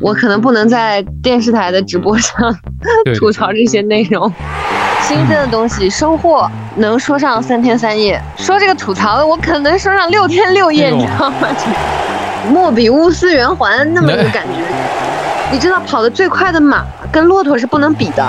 我可能不能在电视台的直播上 吐槽这些内容。新鲜的东西收获能说上三天三夜，说这个吐槽的我可能说上六天六夜，你知道吗？莫比乌斯圆环那么一个感觉。你知道跑得最快的马跟骆驼是不能比的。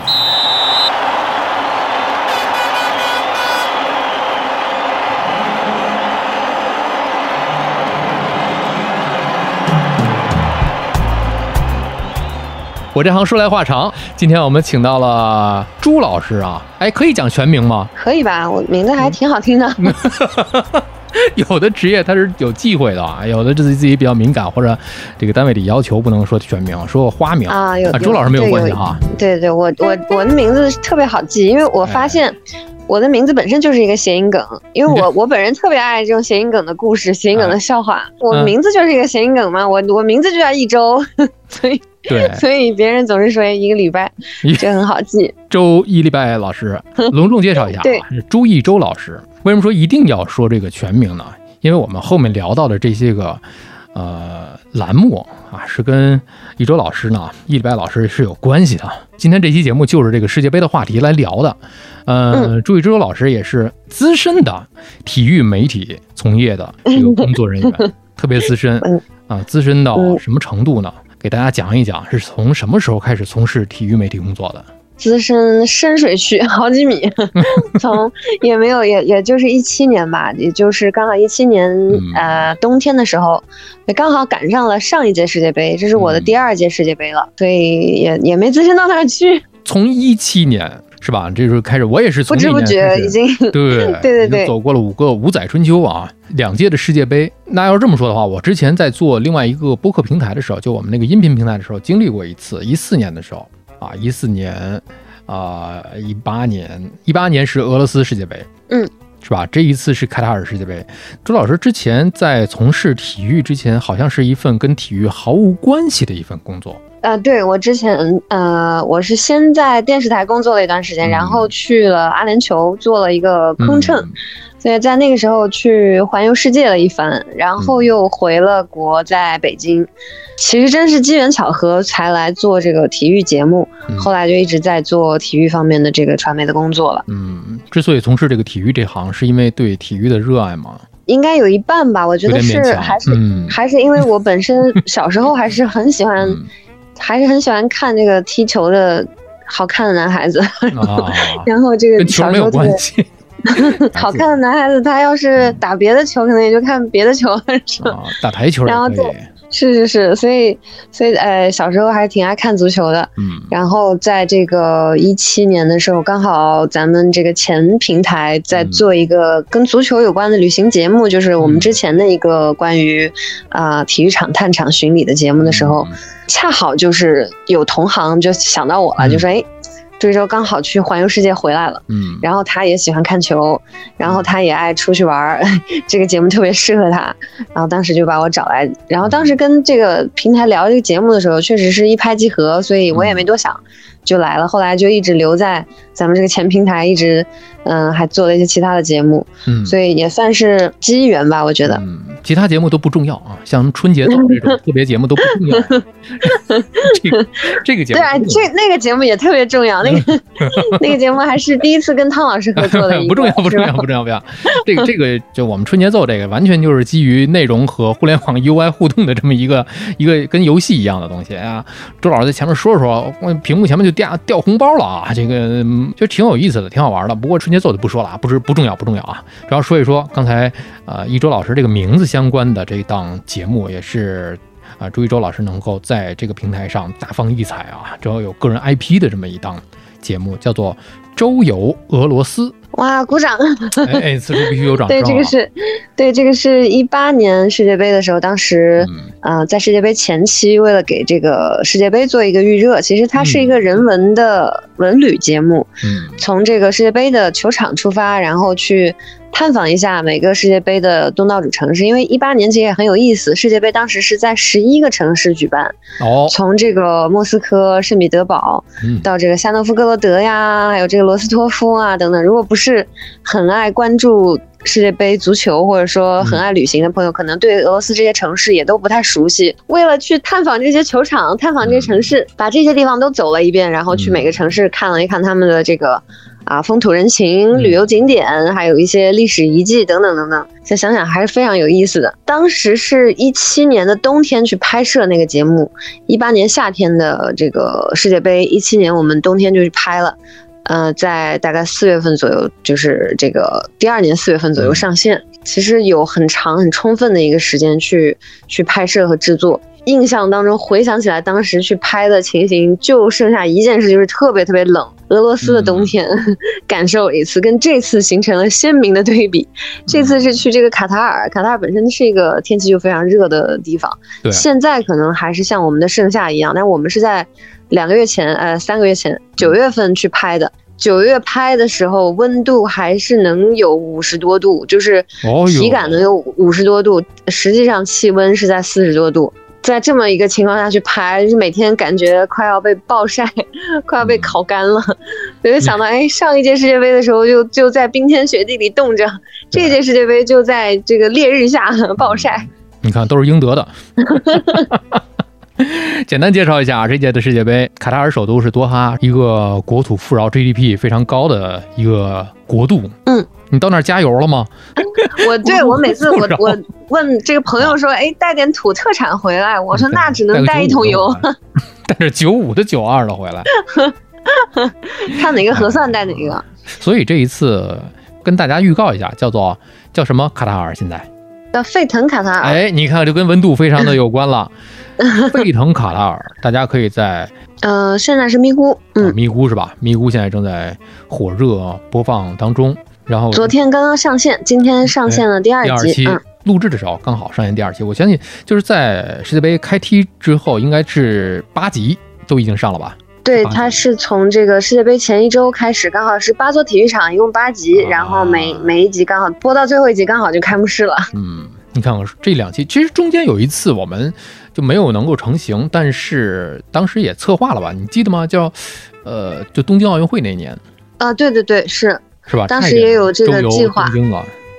我这行说来话长，今天我们请到了朱老师啊，哎，可以讲全名吗？可以吧，我名字还挺好听的。有的职业它是有忌讳的啊，有的自己自己比较敏感，或者这个单位里要求不能说全名，说花名啊。有朱老师没有关系哈。对对，我我我的名字特别好记，因为我发现我的名字本身就是一个谐音梗，因为我我本人特别爱这种谐音梗的故事、谐音梗的笑话。我名字就是一个谐音梗嘛，我我名字就叫一周，所以。对，所以别人总是说一个礼拜，这很好记。周一礼拜老师，隆重介绍一下啊，是朱一周老师。为什么说一定要说这个全名呢？因为我们后面聊到的这些个呃栏目啊，是跟一周老师呢，一礼拜老师是有关系的。今天这期节目就是这个世界杯的话题来聊的。呃，朱一周老师也是资深的体育媒体从业的这个工作人员，特别资深啊，资深到什么程度呢？给大家讲一讲，是从什么时候开始从事体育媒体工作的？资深深水区好几米，从也没有，也也就是一七年吧，也就是刚好一七年，呃，冬天的时候，也刚好赶上了上一届世界杯，这是我的第二届世界杯了，所以也也没资深到哪儿去。从一七年。是吧？这时候开始，我也是从不知不觉已经 对 对对对走过了五个五载春秋啊，两届的世界杯。那要是这么说的话，我之前在做另外一个播客平台的时候，就我们那个音频平台的时候，经历过一次。一四年的时候啊，一四年啊，一八年，一八年是俄罗斯世界杯，嗯，是吧？这一次是卡塔尔世界杯。朱老师之前在从事体育之前，好像是一份跟体育毫无关系的一份工作。呃，对我之前，呃，我是先在电视台工作了一段时间，然后去了阿联酋做了一个空乘，所以在那个时候去环游世界了一番，然后又回了国，在北京。其实真是机缘巧合才来做这个体育节目，后来就一直在做体育方面的这个传媒的工作了。嗯，之所以从事这个体育这行，是因为对体育的热爱吗？应该有一半吧，我觉得是还是还是因为我本身 小时候还是很喜欢。还是很喜欢看这个踢球的好看的男孩子，然后这个小时候特别 好看的男孩子，他要是打别的球，可能也就看别的球了，是吧？打台球然后是是是，所以所以呃，小时候还挺爱看足球的。嗯，然后在这个一七年的时候，刚好咱们这个前平台在做一个跟足球有关的旅行节目，就是我们之前的一个关于啊体育场探场巡礼的节目的时候，恰好就是有同行就想到我了，就说哎。这周刚好去环游世界回来了，嗯，然后他也喜欢看球，然后他也爱出去玩儿，这个节目特别适合他，然后当时就把我找来，然后当时跟这个平台聊这个节目的时候，确实是一拍即合，所以我也没多想。就来了，后来就一直留在咱们这个前平台，一直，嗯，还做了一些其他的节目，嗯，所以也算是机缘吧，我觉得。嗯，其他节目都不重要啊，像春节这种特别节目都不重要。这个这个节目对啊，这那个节目也特别重要，那个 那个节目还是第一次跟汤老师合作的，不重要，不重要，不重要，不要。这个这个就我们春节奏这个，完全就是基于内容和互联网 UI 互动的这么一个一个跟游戏一样的东西啊。周老师在前面说说，屏幕前面就。掉掉红包了啊！这个就挺有意思的，挺好玩的。不过春节奏就不说了啊，不是不重要，不重要啊。主要说一说刚才呃一周老师这个名字相关的这一档节目，也是啊朱一周老师能够在这个平台上大放异彩啊，主要有个人 IP 的这么一档节目，叫做《周游俄罗斯》哇，鼓掌！哎，此处必须有掌声。对，这个是，对，这个是一八年世界杯的时候，当时，呃，在世界杯前期，为了给这个世界杯做一个预热，其实它是一个人文的文旅节目。嗯，从这个世界杯的球场出发，然后去。探访一下每个世界杯的东道主城市，因为一八年其实也很有意思。世界杯当时是在十一个城市举办，哦，从这个莫斯科、圣彼得堡，到这个夏诺夫哥罗德呀，还有这个罗斯托夫啊等等。如果不是很爱关注世界杯足球，或者说很爱旅行的朋友，可能对俄罗斯这些城市也都不太熟悉。为了去探访这些球场、探访这些城市，把这些地方都走了一遍，然后去每个城市看了一看他们的这个。啊，风土人情、旅游景点，还有一些历史遗迹等等等等，再想想还是非常有意思的。当时是一七年的冬天去拍摄那个节目，一八年夏天的这个世界杯，一七年我们冬天就去拍了，呃，在大概四月份左右，就是这个第二年四月份左右上线。其实有很长很充分的一个时间去去拍摄和制作。印象当中回想起来，当时去拍的情形，就剩下一件事，就是特别特别冷。俄罗斯的冬天，感受一次，跟这次形成了鲜明的对比。这次是去这个卡塔尔，卡塔尔本身是一个天气就非常热的地方。对，现在可能还是像我们的盛夏一样，但我们是在两个月前，呃，三个月前，九月份去拍的。九月拍的时候，温度还是能有五十多度，就是体感能有五十多度，实际上气温是在四十多度。在这么一个情况下去拍，就是每天感觉快要被暴晒，快要被烤干了。我就想到，哎，上一届世界杯的时候就就在冰天雪地里冻着，这届世界杯就在这个烈日下 暴晒。你看，都是应得的。简单介绍一下啊，这届的世界杯，卡塔尔首都是多哈，一个国土富饶、GDP 非常高的一个国度。嗯。你到那儿加油了吗？我对我每次我 我问这个朋友说，哎，带点土特产回来。我说那只能带一桶油，带着九五的九二的回来，看哪个合算带哪个。所以这一次跟大家预告一下，叫做叫什么卡塔尔？现在叫沸腾卡塔尔。哎，你看，就跟温度非常的 有关了。沸腾卡塔尔，大家可以在呃，现在是咪咕，嗯，咪咕是吧？咪咕现在正在火热播放当中。然后昨天刚刚上线，今天上线了第二集。录制的时候刚好上线第二期，我相信就是在世界杯开踢之后，应该是八集都已经上了吧？对，它是从这个世界杯前一周开始，刚好是八座体育场，一共八集，然后每每一集刚好播到最后一集，刚好就开幕式了。嗯，你看看这两期，其实中间有一次我们就没有能够成型，但是当时也策划了吧？你记得吗？叫呃，就东京奥运会那年。啊，对对对，是。是吧？当时也有这个计划，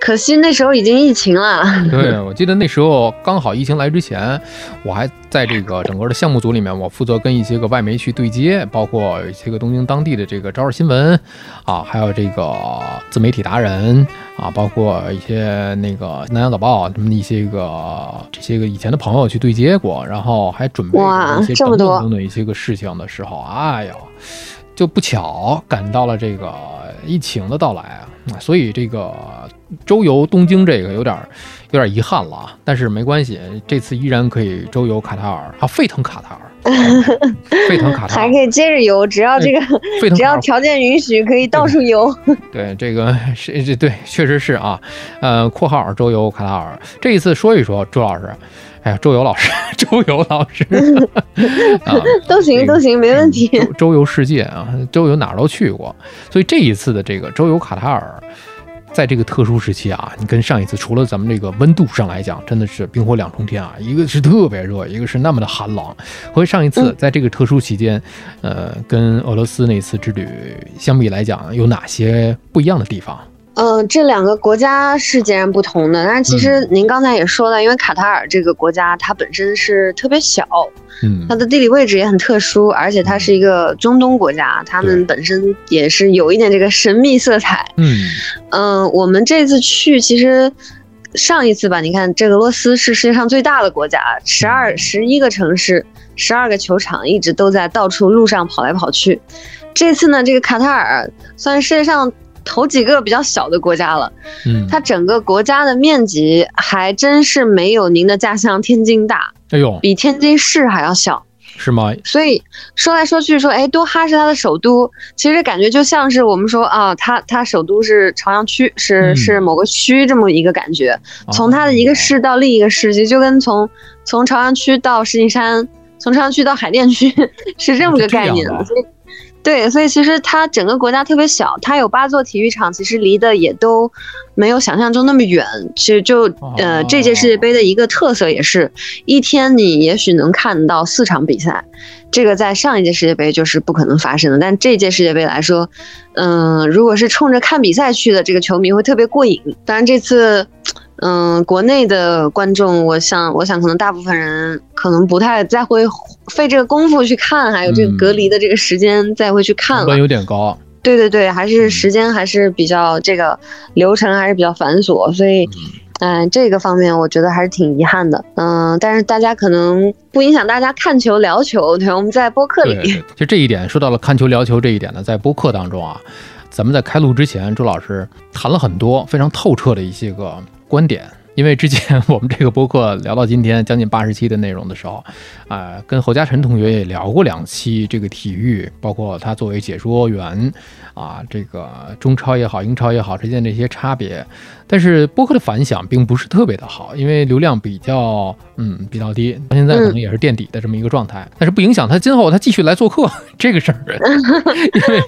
可惜那时候已经疫情了。对，我记得那时候刚好疫情来之前，我还在这个整个的项目组里面，我负责跟一些个外媒去对接，包括一些个东京当地的这个朝日新闻啊，还有这个自媒体达人啊，包括一些那个南洋早报他们一些个这些个以前的朋友去对接过，然后还准备一些等等等等一些个事情的时候，哎呦，就不巧赶到了这个。疫情的到来啊，所以这个周游东京这个有点有点遗憾了啊。但是没关系，这次依然可以周游卡塔尔啊，沸腾卡塔尔，沸腾卡 塔尔还可以接着游，只要这个 只要条件允许，可以到处游。对，这个是这对，确实是啊。呃，括号周游卡塔尔，这一次说一说，周老师。哎呀，周游老师，周游老师啊，都行都行，没问题。周游世界啊，周游哪儿都去过，所以这一次的这个周游卡塔尔，在这个特殊时期啊，你跟上一次除了咱们这个温度上来讲，真的是冰火两重天啊，一个是特别热，一个是那么的寒冷。和上一次在这个特殊期间，呃，跟俄罗斯那次之旅相比来讲，有哪些不一样的地方？嗯，这两个国家是截然不同的。但是其实您刚才也说了，因为卡塔尔这个国家它本身是特别小，嗯，它的地理位置也很特殊，而且它是一个中东国家，他们本身也是有一点这个神秘色彩。嗯嗯，我们这次去其实上一次吧，你看这俄罗斯是世界上最大的国家，十二十一个城市，十二个球场，一直都在到处路上跑来跑去。这次呢，这个卡塔尔算是世界上。头几个比较小的国家了，嗯，它整个国家的面积还真是没有您的家乡天津大，哎呦，比天津市还要小。是吗？所以说来说去说，哎，多哈是它的首都，其实感觉就像是我们说啊，它它首都是朝阳区，是是某个区这么一个感觉。从它的一个市到另一个市，其实就跟从从朝阳区到石景山，从朝阳区到海淀区 是这么个概念。所以对，所以其实它整个国家特别小，它有八座体育场，其实离的也都没有想象中那么远。其实就呃，这届世界杯的一个特色也是一天你也许能看到四场比赛，这个在上一届世界杯就是不可能发生的。但这届世界杯来说，嗯，如果是冲着看比赛去的这个球迷会特别过瘾。当然这次。嗯，国内的观众，我想，我想可能大部分人可能不太再会费这个功夫去看，还有这个隔离的这个时间再会去看了，有点高。对对对，还是时间还是比较这个流程还是比较繁琐，所以，嗯，这个方面我觉得还是挺遗憾的。嗯，但是大家可能不影响大家看球聊球，对，我们在播客里，就这一点说到了看球聊球这一点呢，在播客当中啊，咱们在开录之前，周老师谈了很多非常透彻的一些个。观点，因为之前我们这个播客聊到今天将近八十期的内容的时候，啊，跟侯嘉辰同学也聊过两期这个体育，包括他作为解说员，啊，这个中超也好，英超也好之间这些差别。但是播客的反响并不是特别的好，因为流量比较嗯比较低，到现在可能也是垫底的这么一个状态。但是不影响他今后他继续来做客 这个事儿，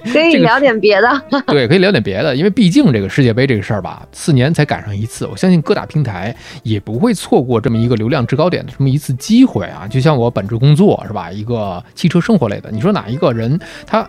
因为可以聊点别的。对，可以聊点别的，因为毕竟这个世界杯这个事儿吧，四年才赶上一次，我相信各大平台也不会错过这么一个流量制高点的这么一次机会啊。就像我本职工作是吧，一个汽车生活类的，你说哪一个人他？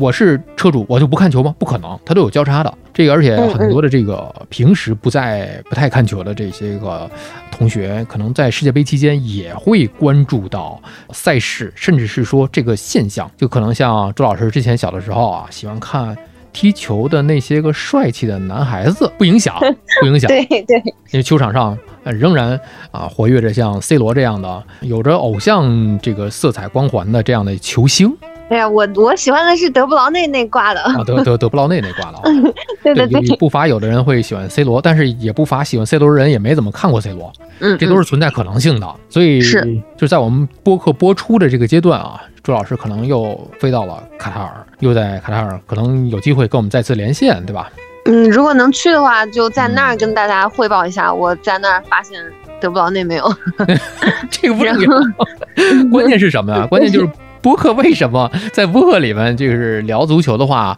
我是车主，我就不看球吗？不可能，它都有交叉的。这个，而且很多的这个平时不在不太看球的这些个同学，可能在世界杯期间也会关注到赛事，甚至是说这个现象，就可能像周老师之前小的时候啊，喜欢看踢球的那些个帅气的男孩子，不影响，不影响。对对，因为球场上仍然啊活跃着像 C 罗这样的有着偶像这个色彩光环的这样的球星。哎呀，我我喜欢的是德布劳内那挂的啊，德德德布劳内那挂的。对对对，不乏有的人会喜欢 C 罗，但是也不乏喜欢 C 罗的人也没怎么看过 C 罗。嗯，这都是存在可能性的。所以是就在我们播客播出的这个阶段啊，朱老师可能又飞到了卡塔尔，又在卡塔尔，可能有机会跟我们再次连线，对吧？嗯，如果能去的话，就在那儿跟大家汇报一下，我在那儿发现德布劳内没有。这个不重要，关键是什么呀？关键就是。播客为什么 在播客里面就是聊足球的话，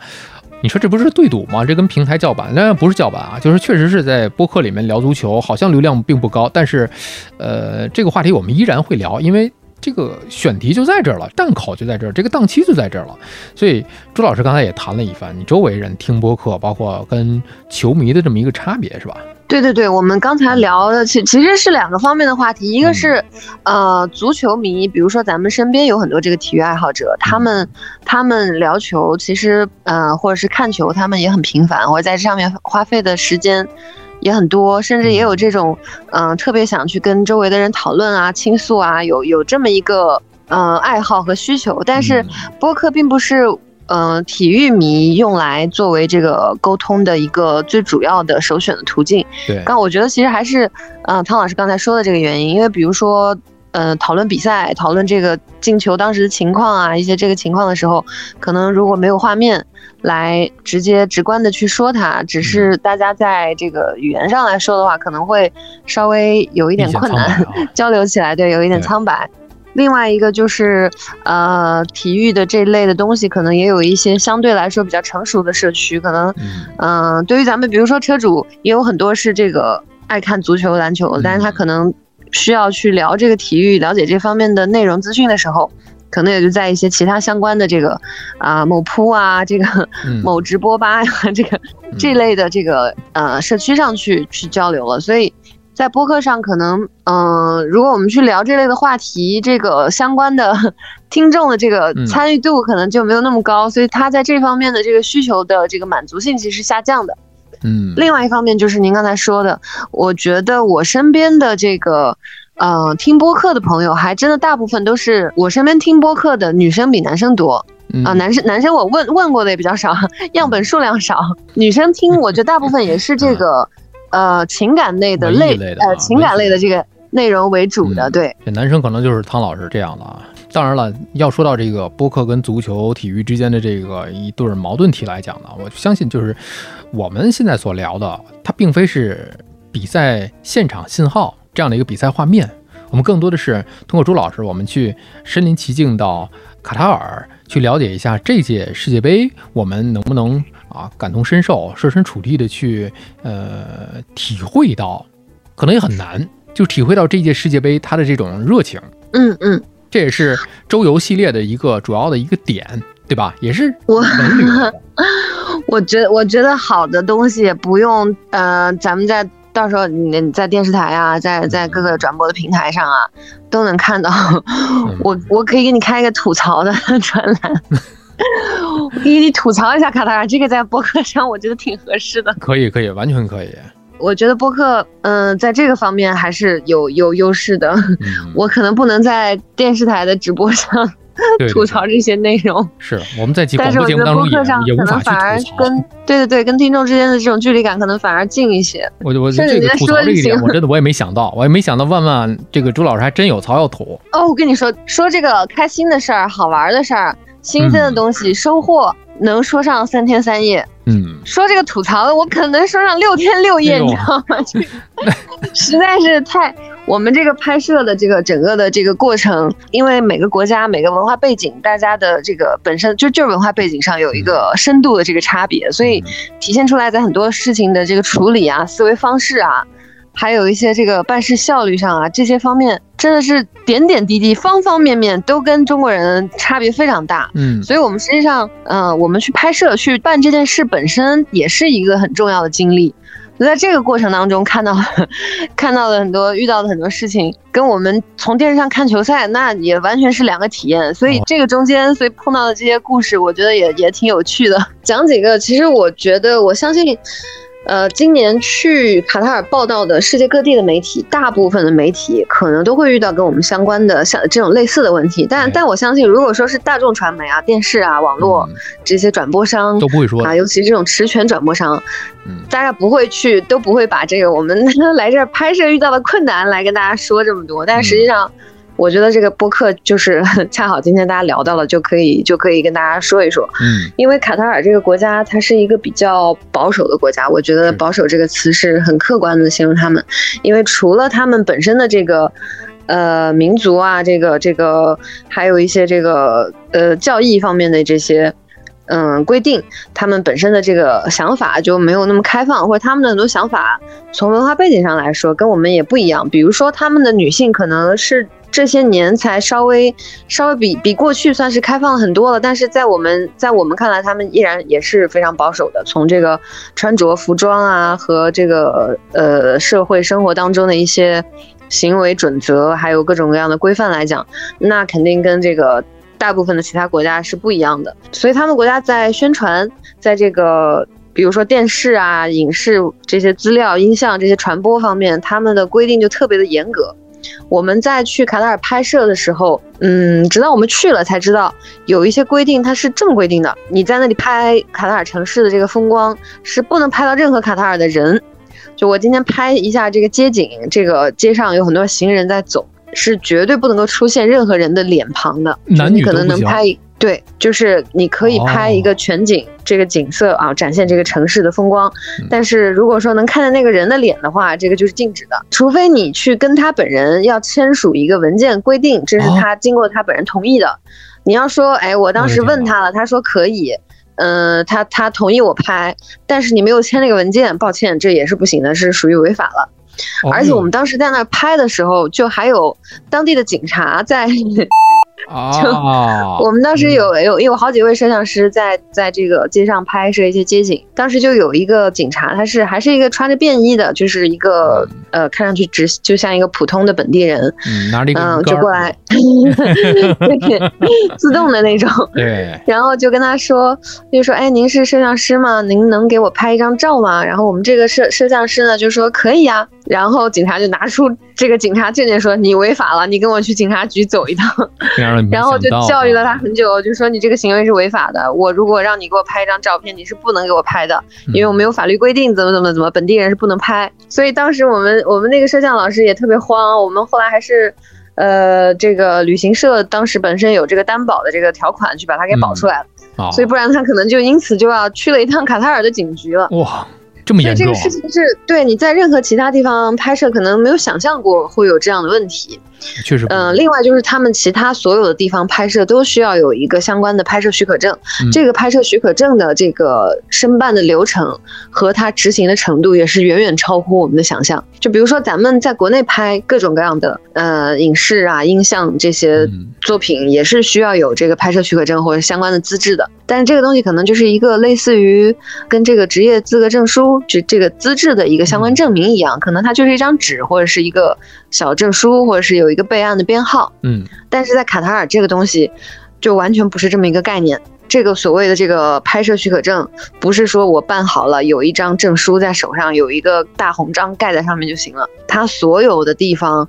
你说这不是对赌吗？这跟平台叫板，那不是叫板啊，就是确实是在播客里面聊足球，好像流量并不高，但是，呃，这个话题我们依然会聊，因为这个选题就在这儿了，档口就在这儿，这个档期就在这儿了。所以朱老师刚才也谈了一番，你周围人听播客，包括跟球迷的这么一个差别，是吧？对对对，我们刚才聊的其其实是两个方面的话题，一个是，呃，足球迷，比如说咱们身边有很多这个体育爱好者，他们他们聊球，其实呃，或者是看球，他们也很频繁，或者在这上面花费的时间也很多，甚至也有这种，嗯，特别想去跟周围的人讨论啊、倾诉啊，有有这么一个呃爱好和需求，但是播客并不是。嗯，体育迷用来作为这个沟通的一个最主要的首选的途径。对，但我觉得其实还是，嗯，汤老师刚才说的这个原因，因为比如说，呃，讨论比赛、讨论这个进球当时的情况啊，一些这个情况的时候，可能如果没有画面来直接直观的去说它，只是大家在这个语言上来说的话，可能会稍微有一点困难，交流起来对，有一点苍白。另外一个就是，呃，体育的这类的东西，可能也有一些相对来说比较成熟的社区，可能，嗯，对于咱们，比如说车主，也有很多是这个爱看足球、篮球，但是他可能需要去聊这个体育、了解这方面的内容资讯的时候，可能也就在一些其他相关的这个啊某铺啊，这个某直播吧呀，这个这类的这个呃社区上去去交流了，所以。在播客上，可能，嗯，如果我们去聊这类的话题，这个相关的 听众的这个参与度可能就没有那么高，所以他在这方面的这个需求的这个满足性其实是下降的。嗯，另外一方面就是您刚才说的，我觉得我身边的这个，呃，听播客的朋友，还真的大部分都是我身边听播客的女生比男生多。啊，男生男生我问问过的也比较少，样本数量少，女生听我觉得大部分也是这个。呃，情感类的类，呃，情感类的这个内容为主的，对。这男生可能就是汤老师这样的啊，当然了，要说到这个播客跟足球体育之间的这个一对矛盾体来讲呢，我相信就是我们现在所聊的，它并非是比赛现场信号这样的一个比赛画面，我们更多的是通过朱老师，我们去身临其境到卡塔尔去了解一下这届世界杯，我们能不能啊感同身受、设身处地的去呃体会到，可能也很难，就体会到这届世界杯它的这种热情。嗯嗯。这也是周游系列的一个主要的一个点，对吧？也是我，我觉得我觉得好的东西不用，呃，咱们在到时候你在电视台啊，在在各个转播的平台上啊，都能看到。我我可以给你开一个吐槽的专栏，给你吐槽一下卡塔尔，这个在博客上我觉得挺合适的。可以可以，完全可以。我觉得播客，嗯，在这个方面还是有有优势的。我可能不能在电视台的直播上 吐槽这些内容。是我们在但是我觉得播客上可能反而跟对对对，跟听众之间的这种距离感可能反而近一些。我 我这个吐槽这一点，我真的我也没想到，我也没想到万万这个朱老师还真有槽要吐。哦，我跟你说说这个开心的事儿、好玩的事儿、新鲜的东西、收获。能说上三天三夜，嗯，说这个吐槽的，我可能说上六天六夜，你知道吗？这 实在是太……我们这个拍摄的这个整个的这个过程，因为每个国家每个文化背景，大家的这个本身就就是文化背景上有一个深度的这个差别，所以体现出来在很多事情的这个处理啊、思维方式啊。还有一些这个办事效率上啊，这些方面真的是点点滴滴、方方面面都跟中国人差别非常大。嗯，所以我们实际上，嗯，我们去拍摄、去办这件事本身也是一个很重要的经历。在这个过程当中，看到 看到了很多、遇到的很多事情，跟我们从电视上看球赛那也完全是两个体验。所以这个中间，所以碰到的这些故事，我觉得也也挺有趣的。讲几个，其实我觉得，我相信。呃，今年去卡塔尔报道的世界各地的媒体，大部分的媒体可能都会遇到跟我们相关的像这种类似的问题。但但我相信，如果说是大众传媒啊、电视啊、网络这些转播商都不会说啊，尤其这种持权转播商，嗯，大家不会去，都不会把这个我们 来这儿拍摄遇到的困难来跟大家说这么多。但实际上。我觉得这个播客就是 恰好今天大家聊到了，就可以就可以跟大家说一说。嗯，因为卡塔尔这个国家，它是一个比较保守的国家。我觉得“保守”这个词是很客观的形容他们，因为除了他们本身的这个呃民族啊，这个这个还有一些这个呃教义方面的这些嗯规定，他们本身的这个想法就没有那么开放，或者他们的很多想法从文化背景上来说跟我们也不一样。比如说，他们的女性可能是。这些年才稍微稍微比比过去算是开放了很多了，但是在我们在我们看来，他们依然也是非常保守的。从这个穿着服装啊和这个呃社会生活当中的一些行为准则，还有各种各样的规范来讲，那肯定跟这个大部分的其他国家是不一样的。所以他们国家在宣传，在这个比如说电视啊、影视这些资料、音像这些传播方面，他们的规定就特别的严格。我们在去卡塔尔拍摄的时候，嗯，直到我们去了才知道，有一些规定它是这么规定的：你在那里拍卡塔尔城市的这个风光，是不能拍到任何卡塔尔的人。就我今天拍一下这个街景，这个街上有很多行人在走，是绝对不能够出现任何人的脸庞的。男女可能能拍。对，就是你可以拍一个全景，这个景色啊，展现这个城市的风光。但是如果说能看见那个人的脸的话，这个就是禁止的，除非你去跟他本人要签署一个文件，规定这是他经过他本人同意的。你要说，哎，我当时问他了，他说可以，嗯，他他同意我拍，但是你没有签那个文件，抱歉，这也是不行的，是属于违法了。而且我们当时在那拍的时候，就还有当地的警察在。啊，我们当时有有有好几位摄像师在在这个街上拍摄一些街景，当时就有一个警察，他是还是一个穿着便衣的，就是一个呃，看上去只就像一个普通的本地人，嗯，拿着一个嗯，就过来，自动的那种，对，然后就跟他说，就说，哎，您是摄像师吗？您能给我拍一张照吗？然后我们这个摄摄像师呢就说可以啊，然后警察就拿出这个警察证件说你违法了，你跟我去警察局走一趟。然后就教育了他很久，就说你这个行为是违法的。我如果让你给我拍一张照片，你是不能给我拍的，因为我们有法律规定，怎么怎么怎么，本地人是不能拍。所以当时我们我们那个摄像老师也特别慌，我们后来还是，呃，这个旅行社当时本身有这个担保的这个条款，去把它给保出来了，所以不然他可能就因此就要去了一趟卡塔尔的警局了。哇！这么严重，所以这个事情是对你在任何其他地方拍摄可能没有想象过会有这样的问题。确实，嗯，另外就是他们其他所有的地方拍摄都需要有一个相关的拍摄许可证，这个拍摄许可证的这个申办的流程和它执行的程度也是远远超乎我们的想象。就比如说咱们在国内拍各种各样的呃影视啊、音像这些作品，也是需要有这个拍摄许可证或者相关的资质的。但是这个东西可能就是一个类似于跟这个职业资格证书就这个资质的一个相关证明一样，可能它就是一张纸或者是一个小证书，或者是有。有一个备案的编号，嗯，但是在卡塔尔这个东西就完全不是这么一个概念。这个所谓的这个拍摄许可证，不是说我办好了有一张证书在手上，有一个大红章盖在上面就行了。它所有的地方。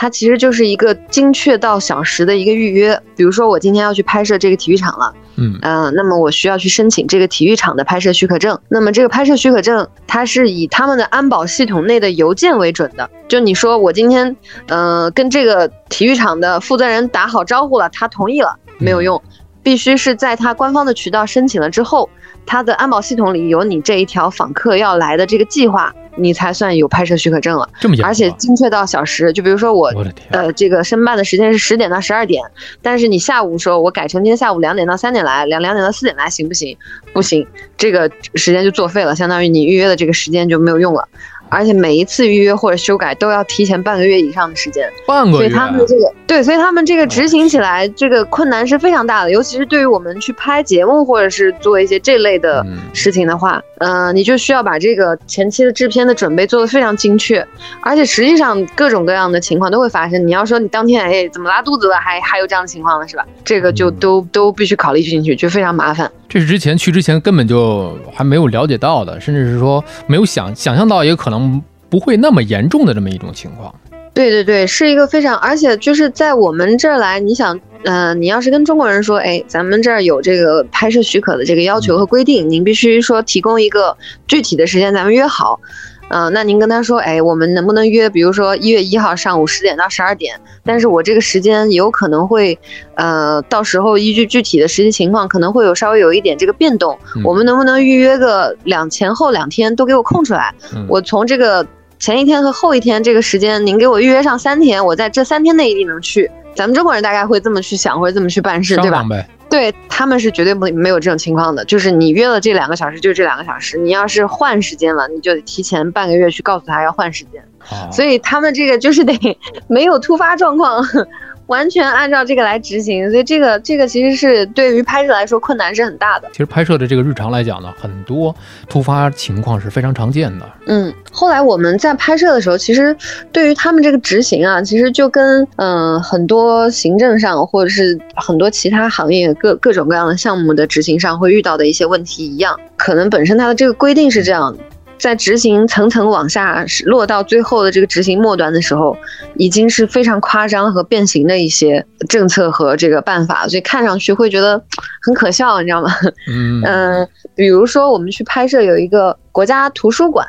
它其实就是一个精确到小时的一个预约。比如说，我今天要去拍摄这个体育场了，嗯嗯，那么我需要去申请这个体育场的拍摄许可证。那么这个拍摄许可证，它是以他们的安保系统内的邮件为准的。就你说我今天，嗯，跟这个体育场的负责人打好招呼了，他同意了，没有用，必须是在他官方的渠道申请了之后，他的安保系统里有你这一条访客要来的这个计划。你才算有拍摄许可证了，这么而且精确到小时。就比如说我，呃，这个申办的时间是十点到十二点，但是你下午说我改成今天下午两点到三点来，两两点到四点来，行不行？不行，这个时间就作废了，相当于你预约的这个时间就没有用了。而且每一次预约或者修改都要提前半个月以上的时间，半个月，所以他们这个对，所以他们这个执行起来这个困难是非常大的，尤其是对于我们去拍节目或者是做一些这类的事情的话，嗯，你就需要把这个前期的制片的准备做得非常精确，而且实际上各种各样的情况都会发生。你要说你当天哎怎么拉肚子了，还还有这样的情况了是吧？这个就都都必须考虑进去，就非常麻烦。这是之前去之前根本就还没有了解到的，甚至是说没有想想象到，也可能不会那么严重的这么一种情况。对对对，是一个非常，而且就是在我们这儿来，你想，嗯，你要是跟中国人说，哎，咱们这儿有这个拍摄许可的这个要求和规定，您必须说提供一个具体的时间，咱们约好。嗯，那您跟他说，哎，我们能不能约，比如说一月一号上午十点到十二点？但是我这个时间有可能会，呃，到时候依据具体的实际情况，可能会有稍微有一点这个变动。我们能不能预约个两前后两天都给我空出来？我从这个前一天和后一天这个时间，您给我预约上三天，我在这三天内一定能去。咱们中国人大概会这么去想，或者这么去办事，对吧？对他们是绝对不没有这种情况的，就是你约了这两个小时，就这两个小时。你要是换时间了，你就得提前半个月去告诉他要换时间。所以他们这个就是得 没有突发状况。完全按照这个来执行，所以这个这个其实是对于拍摄来说困难是很大的。其实拍摄的这个日常来讲呢，很多突发情况是非常常见的。嗯，后来我们在拍摄的时候，其实对于他们这个执行啊，其实就跟嗯很多行政上或者是很多其他行业各各种各样的项目的执行上会遇到的一些问题一样，可能本身它的这个规定是这样。在执行层层往下落到最后的这个执行末端的时候，已经是非常夸张和变形的一些政策和这个办法，所以看上去会觉得很可笑，你知道吗？嗯比如说我们去拍摄有一个国家图书馆，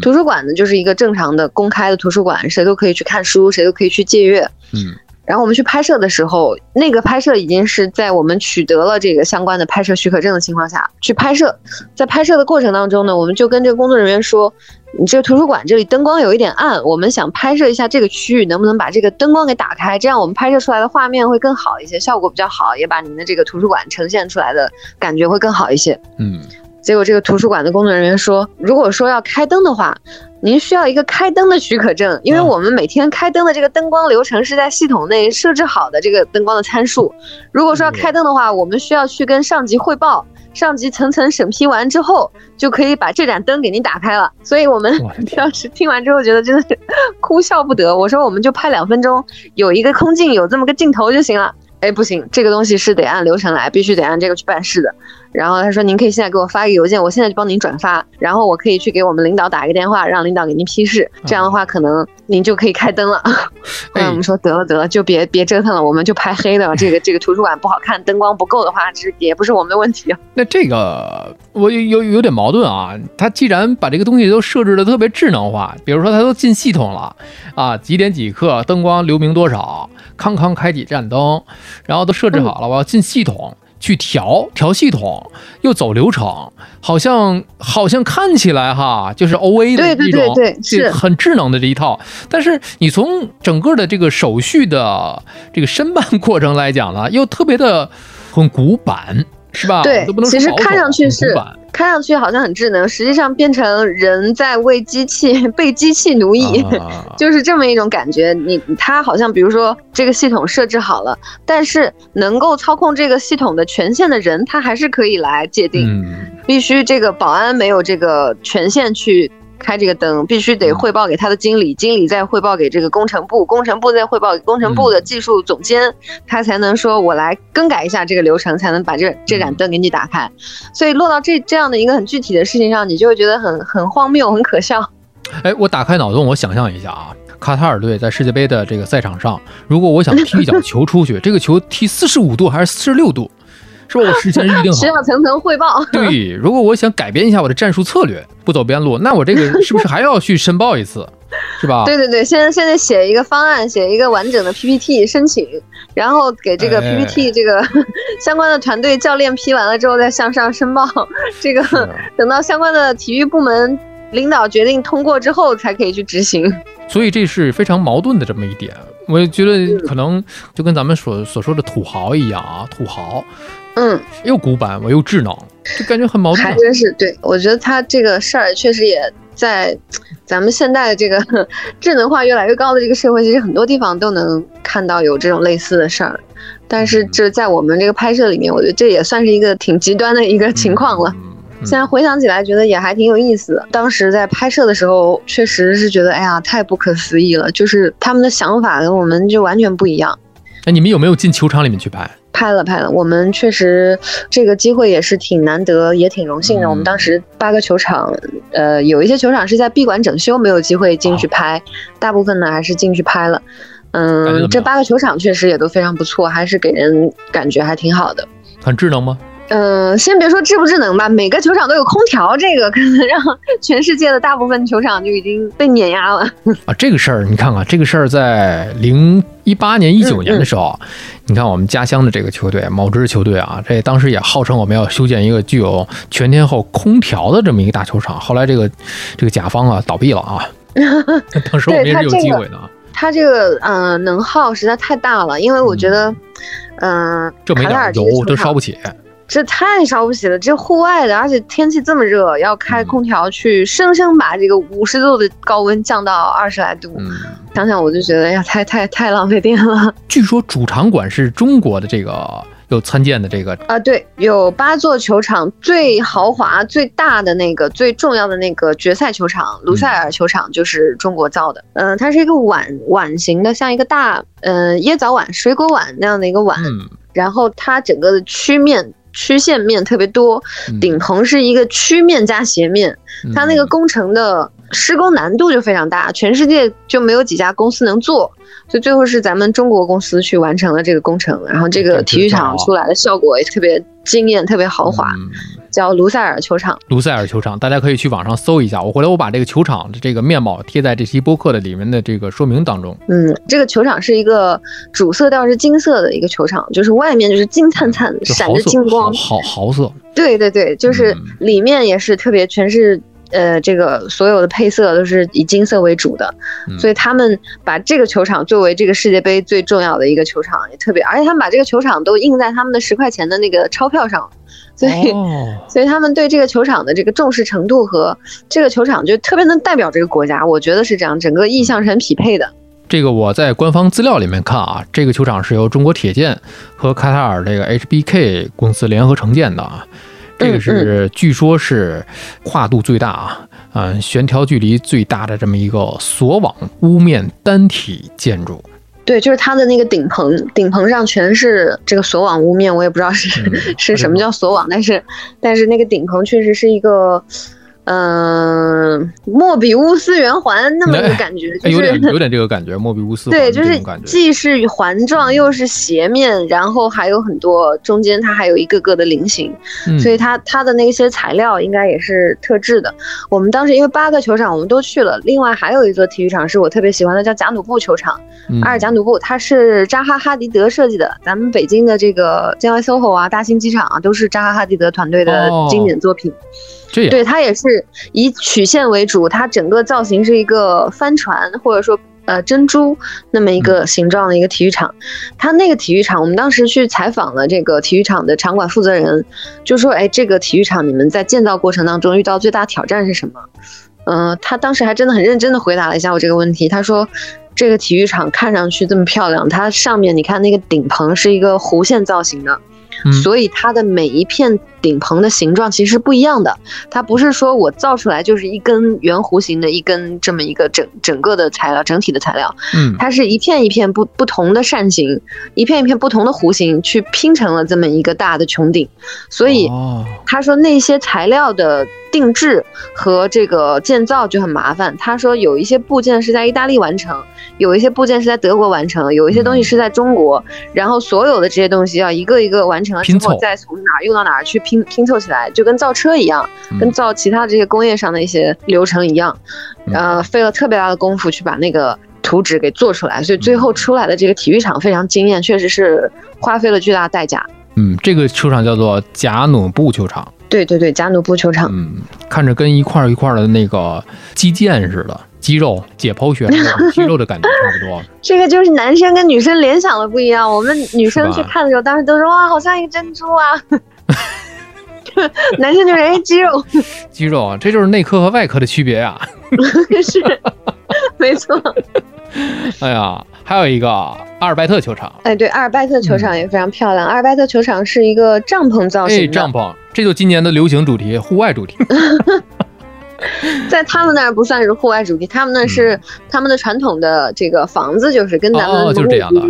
图书馆呢就是一个正常的公开的图书馆，谁都可以去看书，谁都可以去借阅。嗯。然后我们去拍摄的时候，那个拍摄已经是在我们取得了这个相关的拍摄许可证的情况下去拍摄。在拍摄的过程当中呢，我们就跟这个工作人员说：“你这个图书馆这里灯光有一点暗，我们想拍摄一下这个区域，能不能把这个灯光给打开？这样我们拍摄出来的画面会更好一些，效果比较好，也把您的这个图书馆呈现出来的感觉会更好一些。”嗯。结果这个图书馆的工作人员说：“如果说要开灯的话。”您需要一个开灯的许可证，因为我们每天开灯的这个灯光流程是在系统内设置好的这个灯光的参数。如果说要开灯的话，我们需要去跟上级汇报，上级层层审批完之后，就可以把这盏灯给您打开了。所以我们 当时听完之后觉得真的是哭笑不得。我说我们就拍两分钟，有一个空镜，有这么个镜头就行了。哎，不行，这个东西是得按流程来，必须得按这个去办事的。然后他说您可以现在给我发一个邮件，我现在就帮您转发，然后我可以去给我们领导打一个电话，让领导给您批示，这样的话可能您就可以开灯了。那我们说得了得了，就别别折腾了，我们就拍黑的。这个这个图书馆不好看，灯光不够的话，这也不是我们的问题。那这个我有有点矛盾啊，他既然把这个东西都设置的特别智能化，比如说他都进系统了啊，几点几刻灯光流明多少，康康开启战灯，然后都设置好了，我要进系统。去调调系统，又走流程，好像好像看起来哈，就是 O A 的一种，是很智能的这一套。但是你从整个的这个手续的这个申办过程来讲呢，又特别的很古板，是吧？对，其实看上去是。看上去好像很智能，实际上变成人在为机器被机器奴役，就是这么一种感觉。你他好像比如说这个系统设置好了，但是能够操控这个系统的权限的人，他还是可以来界定，必须这个保安没有这个权限去。开这个灯必须得汇报给他的经理，经理再汇报给这个工程部，工程部再汇报给工程部的技术总监，他才能说我来更改一下这个流程，才能把这这盏灯给你打开。所以落到这这样的一个很具体的事情上，你就会觉得很很荒谬，很可笑。哎，我打开脑洞，我想象一下啊，卡塔尔队在世界杯的这个赛场上，如果我想踢一脚球出去，这个球踢四十五度还是四十六度？是吧？我事先预定好，需要层层汇报。对，如果我想改变一下我的战术策略，不走边路，那我这个是不是还要去申报一次？是吧？对对对，现在现在写一个方案，写一个完整的 PPT 申请，然后给这个 PPT 这个 相关的团队教练批完了之后再向上申报。这个等到相关的体育部门领导决定通过之后，才可以去执行。所以这是非常矛盾的这么一点。我觉得可能就跟咱们所所说的土豪一样啊，土豪。嗯，又古板，我又智能，就感觉很矛盾。还真是对，我觉得他这个事儿确实也在咱们现代的这个 智能化越来越高的这个社会，其实很多地方都能看到有这种类似的事儿。但是这在我们这个拍摄里面，我觉得这也算是一个挺极端的一个情况了。现在回想起来，觉得也还挺有意思的。当时在拍摄的时候，确实是觉得，哎呀，太不可思议了，就是他们的想法跟我们就完全不一样。哎，你们有没有进球场里面去拍？拍了拍了，我们确实这个机会也是挺难得，也挺荣幸的。我们当时八个球场，呃，有一些球场是在闭馆整修，没有机会进去拍，大部分呢还是进去拍了。嗯，这八个球场确实也都非常不错，还是给人感觉还挺好的。很智能吗？嗯，先别说智不智能吧，每个球场都有空调，这个可能让全世界的大部分球场就已经被碾压了 啊。这个事儿你看看，这个事儿在零一八年、一九年的时候，你看我们家乡的这个球队某支球队啊，这当时也号称我们要修建一个具有全天候空调的这么一个大球场，后来这个这个甲方啊倒闭了啊。当时我们也是有机会的啊。他这个嗯能耗实在太大了，因为我觉得嗯，这没点油都烧不起。这太烧不起了，这户外的，而且天气这么热，要开空调去生生把这个五十度的高温降到二十来度，想想我就觉得，哎呀，太太太浪费电了。据说主场馆是中国的这个有参建的这个啊，对，有八座球场，最豪华、最大的那个、最重要的那个决赛球场卢塞尔球场就是中国造的。嗯，它是一个碗碗形的，像一个大嗯椰枣碗、水果碗那样的一个碗，然后它整个的曲面。曲线面特别多，顶棚是一个曲面加斜面，它那个工程的施工难度就非常大，全世界就没有几家公司能做，所以最后是咱们中国公司去完成了这个工程，然后这个体育场出来的效果也特别惊艳，特别豪华。叫卢塞尔球场，卢塞尔球场，大家可以去网上搜一下。我回来我把这个球场的这个面貌贴在这期播客的里面的这个说明当中。嗯，这个球场是一个主色调是金色的一个球场，就是外面就是金灿灿，闪着金光，好豪色。对对对，就是里面也是特别，全是呃这个所有的配色都是以金色为主的，所以他们把这个球场作为这个世界杯最重要的一个球场，也特别，而且他们把这个球场都印在他们的十块钱的那个钞票上。所以，所以他们对这个球场的这个重视程度和这个球场就特别能代表这个国家，我觉得是这样，整个意向是很匹配的。这个我在官方资料里面看啊，这个球场是由中国铁建和卡塔尔这个 HBK 公司联合承建的啊，这个是据说是跨度最大啊，嗯，悬挑距离最大的这么一个锁网屋面单体建筑。对，就是它的那个顶棚，顶棚上全是这个锁网屋面，我也不知道是 是什么叫锁网，但是但是那个顶棚确实是一个。嗯，莫比乌斯圆环那么一个感觉，有点有点这个感觉，莫比乌斯对，就是既是环状又是斜面，然后还有很多中间它还有一个个的菱形，所以它它的那些材料应该也是特制的。我们当时因为八个球场我们都去了，另外还有一座体育场是我特别喜欢的，叫贾努布球场，阿尔贾努布，它是扎哈哈迪德设计的。咱们北京的这个建外 SOHO 啊，大兴机场啊，都是扎哈哈迪德团队的经典作品。对，它也是以曲线为主，它整个造型是一个帆船或者说呃珍珠那么一个形状的一个体育场。它那个体育场，我们当时去采访了这个体育场的场馆负责人，就说：“哎，这个体育场你们在建造过程当中遇到最大挑战是什么？”嗯，他当时还真的很认真的回答了一下我这个问题。他说：“这个体育场看上去这么漂亮，它上面你看那个顶棚是一个弧线造型的。”所以它的每一片顶棚的形状其实是不一样的，它不是说我造出来就是一根圆弧形的一根这么一个整整个的材料整体的材料，嗯，它是一片一片不不同的扇形，一片一片不同的弧形去拼成了这么一个大的穹顶，所以他说那些材料的。定制和这个建造就很麻烦。他说有一些部件是在意大利完成，有一些部件是在德国完成，有一些东西是在中国。然后所有的这些东西要一个一个完成了之后，再从哪儿用到哪儿去拼拼凑起来，就跟造车一样，跟造其他这些工业上的一些流程一样。呃，费了特别大的功夫去把那个图纸给做出来，所以最后出来的这个体育场非常惊艳，确实是花费了巨大代价。嗯，这个球场叫做贾努布球场。对对对，加努布球场，嗯，看着跟一块一块的那个肌腱似的，肌肉解剖学肌肉的感觉差不多。这个就是男生跟女生联想的不一样。我们女生去看的时候，当时都说哇，好像一个珍珠啊。男生就是哎，肌肉，肌肉啊，这就是内科和外科的区别呀。是，没错。哎呀。还有一个阿尔拜特球场，哎，对，阿尔拜特球场也非常漂亮。阿尔拜特球场是一个帐篷造型，哎，帐篷，这就今年的流行主题，户外主题。在他们那儿不算是户外主题，他们那是他们的传统的这个房子，就是跟咱们就是这样的，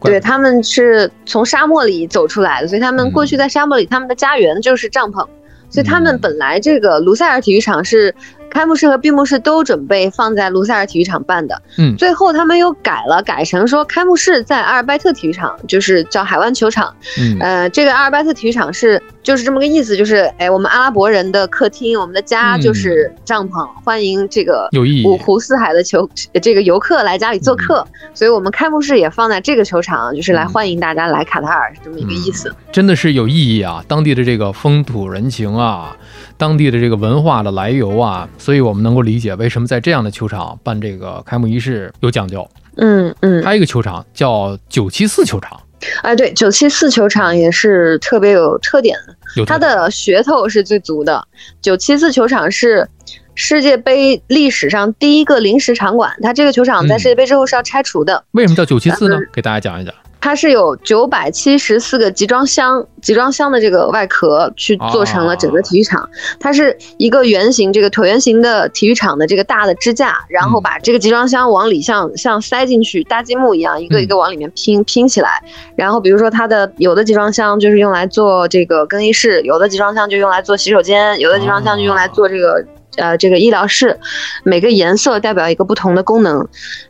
对，他们是从沙漠里走出来的，所以他们过去在沙漠里，他们的家园就是帐篷，所以他们本来这个卢塞尔体育场是。开幕式和闭幕式都准备放在卢塞尔体育场办的，嗯，最后他们又改了，改成说开幕式在阿尔拜特体育场，就是叫海湾球场，嗯，呃，这个阿尔拜特体育场是就是这么个意思，就是哎，我们阿拉伯人的客厅，我们的家就是帐篷，欢迎这个五湖四海的球这个游客来家里做客，所以我们开幕式也放在这个球场，就是来欢迎大家来卡塔尔，是这么一个意思，真的是有意义啊，当地的这个风土人情啊。当地的这个文化的来由啊，所以我们能够理解为什么在这样的球场办这个开幕仪式有讲究。嗯嗯，还有一个球场叫九七四球场。哎，对，九七四球场也是特别有特点，它的噱头是最足的。九七四球场是世界杯历史上第一个临时场馆，它这个球场在世界杯之后是要拆除的。为什么叫九七四呢？给大家讲一讲。它是有九百七十四个集装箱，集装箱的这个外壳去做成了整个体育场。它是一个圆形，这个椭圆形的体育场的这个大的支架，然后把这个集装箱往里像像塞进去搭积木一样，一个一个往里面拼拼起来。然后比如说它的有的集装箱就是用来做这个更衣室，有的集装箱就用来做洗手间，有的集装箱就用来做这个。呃，这个医疗室，每个颜色代表一个不同的功能，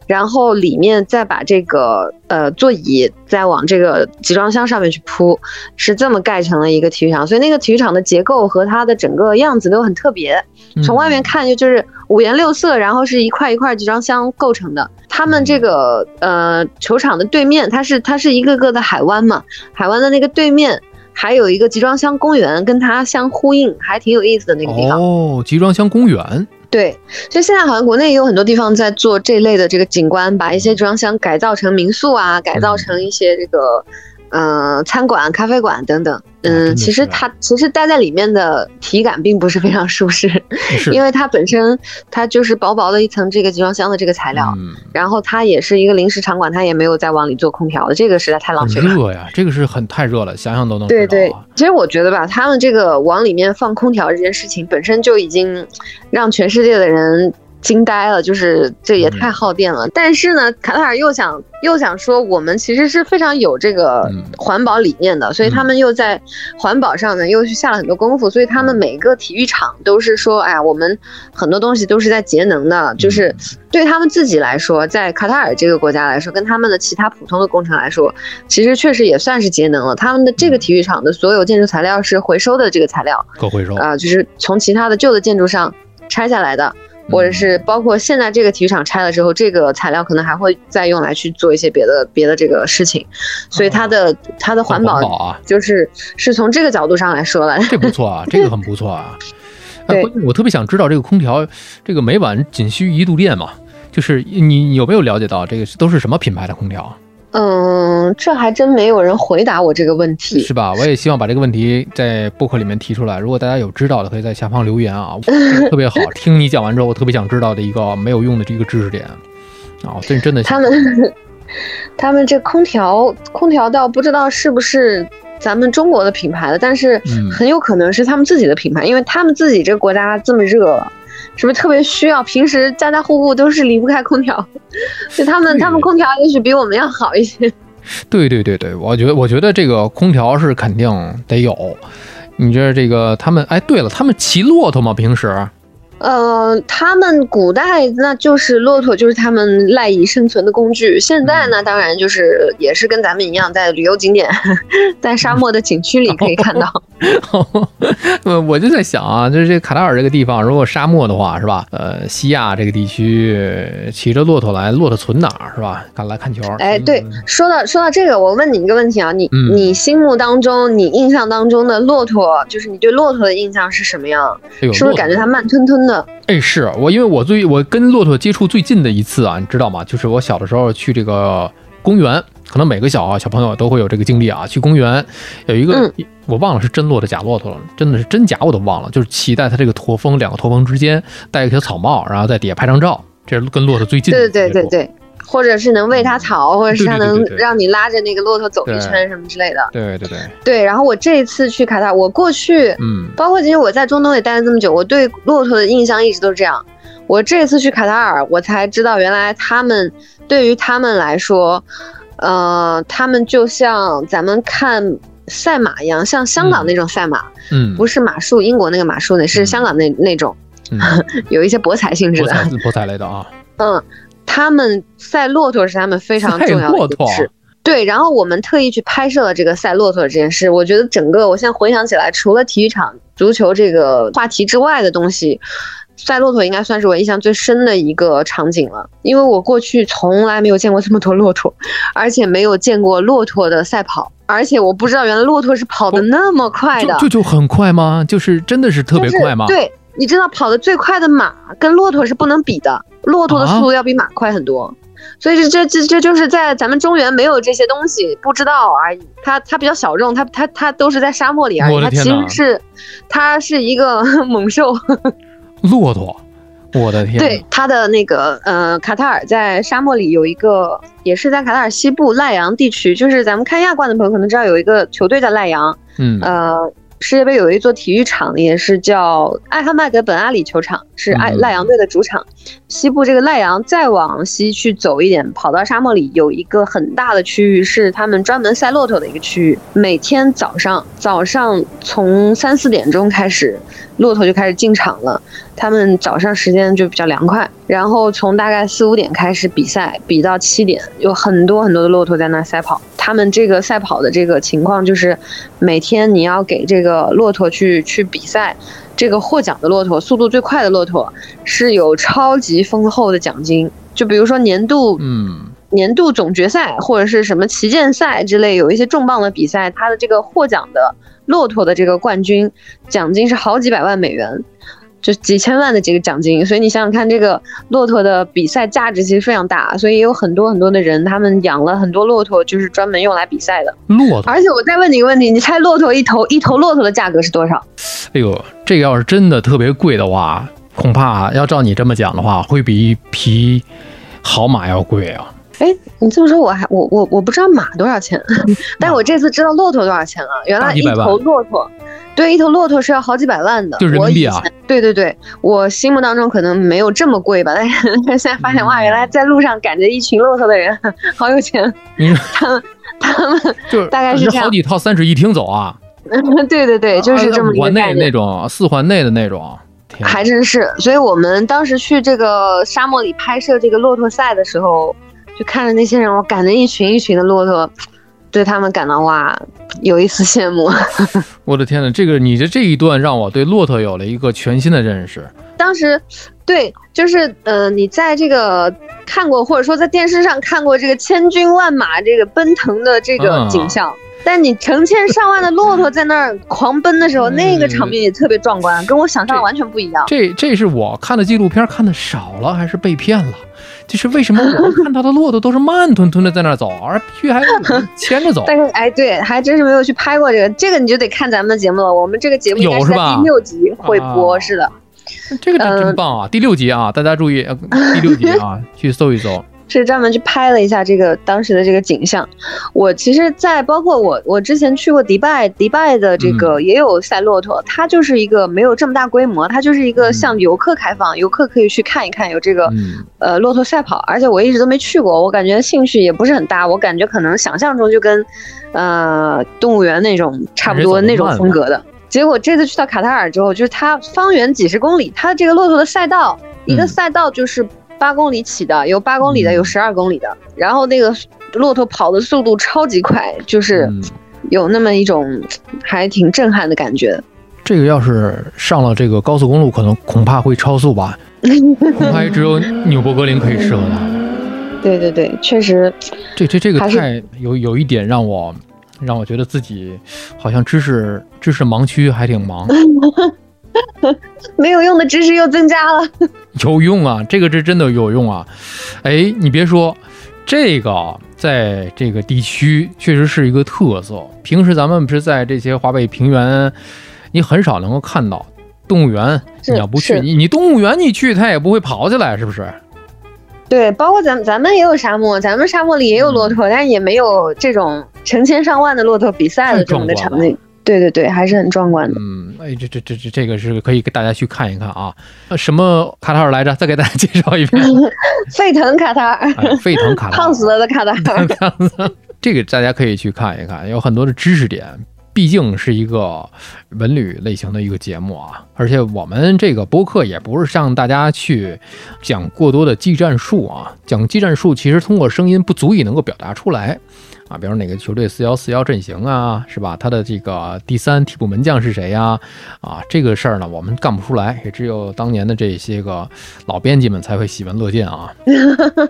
然后里面再把这个呃座椅再往这个集装箱上面去铺，是这么盖成了一个体育场。所以那个体育场的结构和它的整个样子都很特别，从外面看就就是五颜六色，然后是一块一块集装箱构成的。他们这个呃球场的对面，它是它是一个个的海湾嘛，海湾的那个对面。还有一个集装箱公园，跟它相呼应，还挺有意思的那个地方。哦，集装箱公园。对，所以现在好像国内也有很多地方在做这类的这个景观，把一些集装箱改造成民宿啊，改造成一些这个。嗯，餐馆、咖啡馆等等，嗯，其实它其实待在里面的体感并不是非常舒适，因为它本身它就是薄薄的一层这个集装箱的这个材料，然后它也是一个临时场馆，它也没有再往里做空调的，这个实在太浪费了。热呀，这个是很太热了，想想都能。对对，其实我觉得吧，他们这个往里面放空调这件事情本身就已经让全世界的人。惊呆了，就是这也太耗电了。但是呢，卡塔尔又想又想说，我们其实是非常有这个环保理念的，所以他们又在环保上呢又去下了很多功夫。所以他们每个体育场都是说，哎呀，我们很多东西都是在节能的。就是对他们自己来说，在卡塔尔这个国家来说，跟他们的其他普通的工程来说，其实确实也算是节能了。他们的这个体育场的所有建筑材料是回收的这个材料，可回收啊，就是从其他的旧的建筑上拆下来的。或者是包括现在这个体育场拆了之后，这个材料可能还会再用来去做一些别的别的这个事情，所以它的它的环保啊，就是是从这个角度上来说了，这不错啊，这个很不错啊。哎，我特别想知道这个空调，这个每晚仅需一度电嘛？就是你有没有了解到这个都是什么品牌的空调？嗯，这还真没有人回答我这个问题，是吧？我也希望把这个问题在播客里面提出来。如果大家有知道的，可以在下方留言啊，特别好。听你讲完之后，我特别想知道的一个没有用的这个知识点啊，真真的。他们他们这空调空调倒不知道是不是咱们中国的品牌的，但是很有可能是他们自己的品牌，因为他们自己这个国家这么热。是不是特别需要？平时家家户户都是离不开空调，就他们他们空调也许比我们要好一些。对对对对，我觉得我觉得这个空调是肯定得有。你觉得这个他们？哎，对了，他们骑骆驼吗？平时？呃，他们古代那就是骆驼，就是他们赖以生存的工具。现在呢，当然就是也是跟咱们一样，在旅游景点，在沙漠的景区里可以看到。呃，我就在想啊，就是这卡塔尔这个地方，如果沙漠的话，是吧？呃，西亚这个地区骑着骆驼来，骆驼存哪儿是吧？看来看球。哎，对，说到说到这个，我问你一个问题啊，你你心目当中，你印象当中的骆驼，就是你对骆驼的印象是什么样？是不是感觉它慢吞吞的？哎，是我，因为我最我跟骆驼接触最近的一次啊，你知道吗？就是我小的时候去这个公园，可能每个小小朋友都会有这个经历啊。去公园有一个，我忘了是真骆驼假骆驼了，真的是真假我都忘了。就是骑在它这个驼峰两个驼峰之间，戴一个小草帽，然后在底下拍张照，这是跟骆驼最近的。对对对对。或者是能喂它草，或者是它能让你拉着那个骆驼走一圈什么之类的。对对对对。然后我这一次去卡塔尔，我过去，嗯，包括其实我在中东也待了这么久，我对骆驼的印象一直都是这样。我这次去卡塔尔，我才知道原来他们对于他们来说，呃，他们就像咱们看赛马一样，像香港那种赛马，嗯，不是马术，英国那个马术，那是香港那那种，有一些博彩性质的，博彩类的啊，嗯。他们赛骆驼是他们非常重要的事，对。然后我们特意去拍摄了这个赛骆驼这件事。我觉得整个，我现在回想起来，除了体育场、足球这个话题之外的东西，赛骆驼应该算是我印象最深的一个场景了。因为我过去从来没有见过这么多骆驼，而且没有见过骆驼的赛跑，而且我不知道原来骆驼是跑的那么快的，就就很快吗？就是真的是特别快吗？对。你知道跑得最快的马跟骆驼是不能比的，骆驼的速度要比马快很多，所以这这这这就是在咱们中原没有这些东西，不知道而已。它它比较小众，它它它都是在沙漠里而已。它其实是，它是一个 猛兽。骆驼，我的天！对，它的那个呃，卡塔尔在沙漠里有一个，也是在卡塔尔西部赖阳地区，就是咱们看亚冠的朋友可能知道有一个球队叫赖阳，嗯呃。世界杯有一座体育场，也是叫艾哈迈德本阿里球场，是艾赖阳队的主场。西部这个赖阳再往西去走一点，跑到沙漠里，有一个很大的区域，是他们专门赛骆驼的一个区域。每天早上，早上从三四点钟开始，骆驼就开始进场了。他们早上时间就比较凉快，然后从大概四五点开始比赛，比到七点，有很多很多的骆驼在那赛跑。他们这个赛跑的这个情况就是，每天你要给这个骆驼去去比赛，这个获奖的骆驼，速度最快的骆驼是有超级丰厚的奖金。就比如说年度，嗯，年度总决赛或者是什么旗舰赛之类，有一些重磅的比赛，它的这个获奖的骆驼的这个冠军奖金是好几百万美元。就几千万的这个奖金，所以你想想看，这个骆驼的比赛价值其实非常大，所以也有很多很多的人，他们养了很多骆驼，就是专门用来比赛的骆驼。而且我再问你一个问题，你猜骆驼一头一头骆驼的价格是多少？哎呦，这个要是真的特别贵的话，恐怕要照你这么讲的话，会比一匹好马要贵啊。哎，你这么说，我还我我我不知道马多少钱，但我这次知道骆驼多少钱了。原来一头骆驼，对，一头骆驼是要好几百万的，就人民币啊。对对对，我心目当中可能没有这么贵吧，但是 现在发现哇，原来在路上赶着一群骆驼的人好有钱。他们他们就大概是好几套三室一厅走啊。对对对，就是这么一个环内那种，四环内的那种。还真是，所以我们当时去这个沙漠里拍摄这个骆驼赛的时候，就看着那些人，我赶着一群一群的骆驼，对他们感到哇，有一丝羡慕。我的天呐，这个你的这一段让我对骆驼有了一个全新的认识。当时，对，就是呃，你在这个看过或者说在电视上看过这个千军万马这个奔腾的这个景象。但你成千上万的骆驼在那儿狂奔的时候，那个场面也特别壮观，跟我想象的完全不一样。这这是我看的纪录片看的少了，还是被骗了？就是为什么我们看到的骆驼都是慢吞吞的在那儿走，而必须还牵着走？但是哎，对，还真是没有去拍过这个，这个你就得看咱们的节目了。我们这个节目有是吧？第六集会播，是的。这个真真棒啊！第六集啊，大家注意，第六集啊，去搜一搜。是专门去拍了一下这个当时的这个景象。我其实，在包括我，我之前去过迪拜，迪拜的这个也有赛骆驼，它就是一个没有这么大规模，它就是一个向游客开放，游客可以去看一看有这个呃骆驼赛跑。而且我一直都没去过，我感觉兴趣也不是很大。我感觉可能想象中就跟呃动物园那种差不多那种风格的。结果这次去到卡塔尔之后，就是它方圆几十公里，它这个骆驼的赛道，一个赛道就是。八公里起的，有八公里的，有十二公里的。然后那个骆驼跑的速度超级快，就是有那么一种还挺震撼的感觉。这个要是上了这个高速公路，可能恐怕会超速吧？恐怕也只有纽博格林可以适合它。对对对，确实。这这这个太有有一点让我让我觉得自己好像知识知识盲区还挺盲。没有用的知识又增加了，有用啊，这个是真的有用啊！哎，你别说，这个在这个地区确实是一个特色。平时咱们不是在这些华北平原，你很少能够看到动物园。你要不去，你你动物园你去，它也不会跑起来，是不是？对，包括咱咱们也有沙漠，咱们沙漠里也有骆驼，但也没有这种成千上万的骆驼比赛的这种的场景。对对对，还是很壮观的。嗯，哎，这这这这这个是可以给大家去看一看啊。什么卡塔尔来着？再给大家介绍一遍。沸腾卡塔尔，沸腾卡塔尔，烫死了的卡塔尔。这个大家可以去看一看，有很多的知识点。毕竟是一个文旅类型的一个节目啊，而且我们这个播客也不是让大家去讲过多的技战术啊，讲技战术其实通过声音不足以能够表达出来啊。比如哪个球队四幺四幺阵型啊，是吧？他的这个第三替补门将是谁呀？啊，这个事儿呢，我们干不出来，也只有当年的这些个老编辑们才会喜闻乐见啊。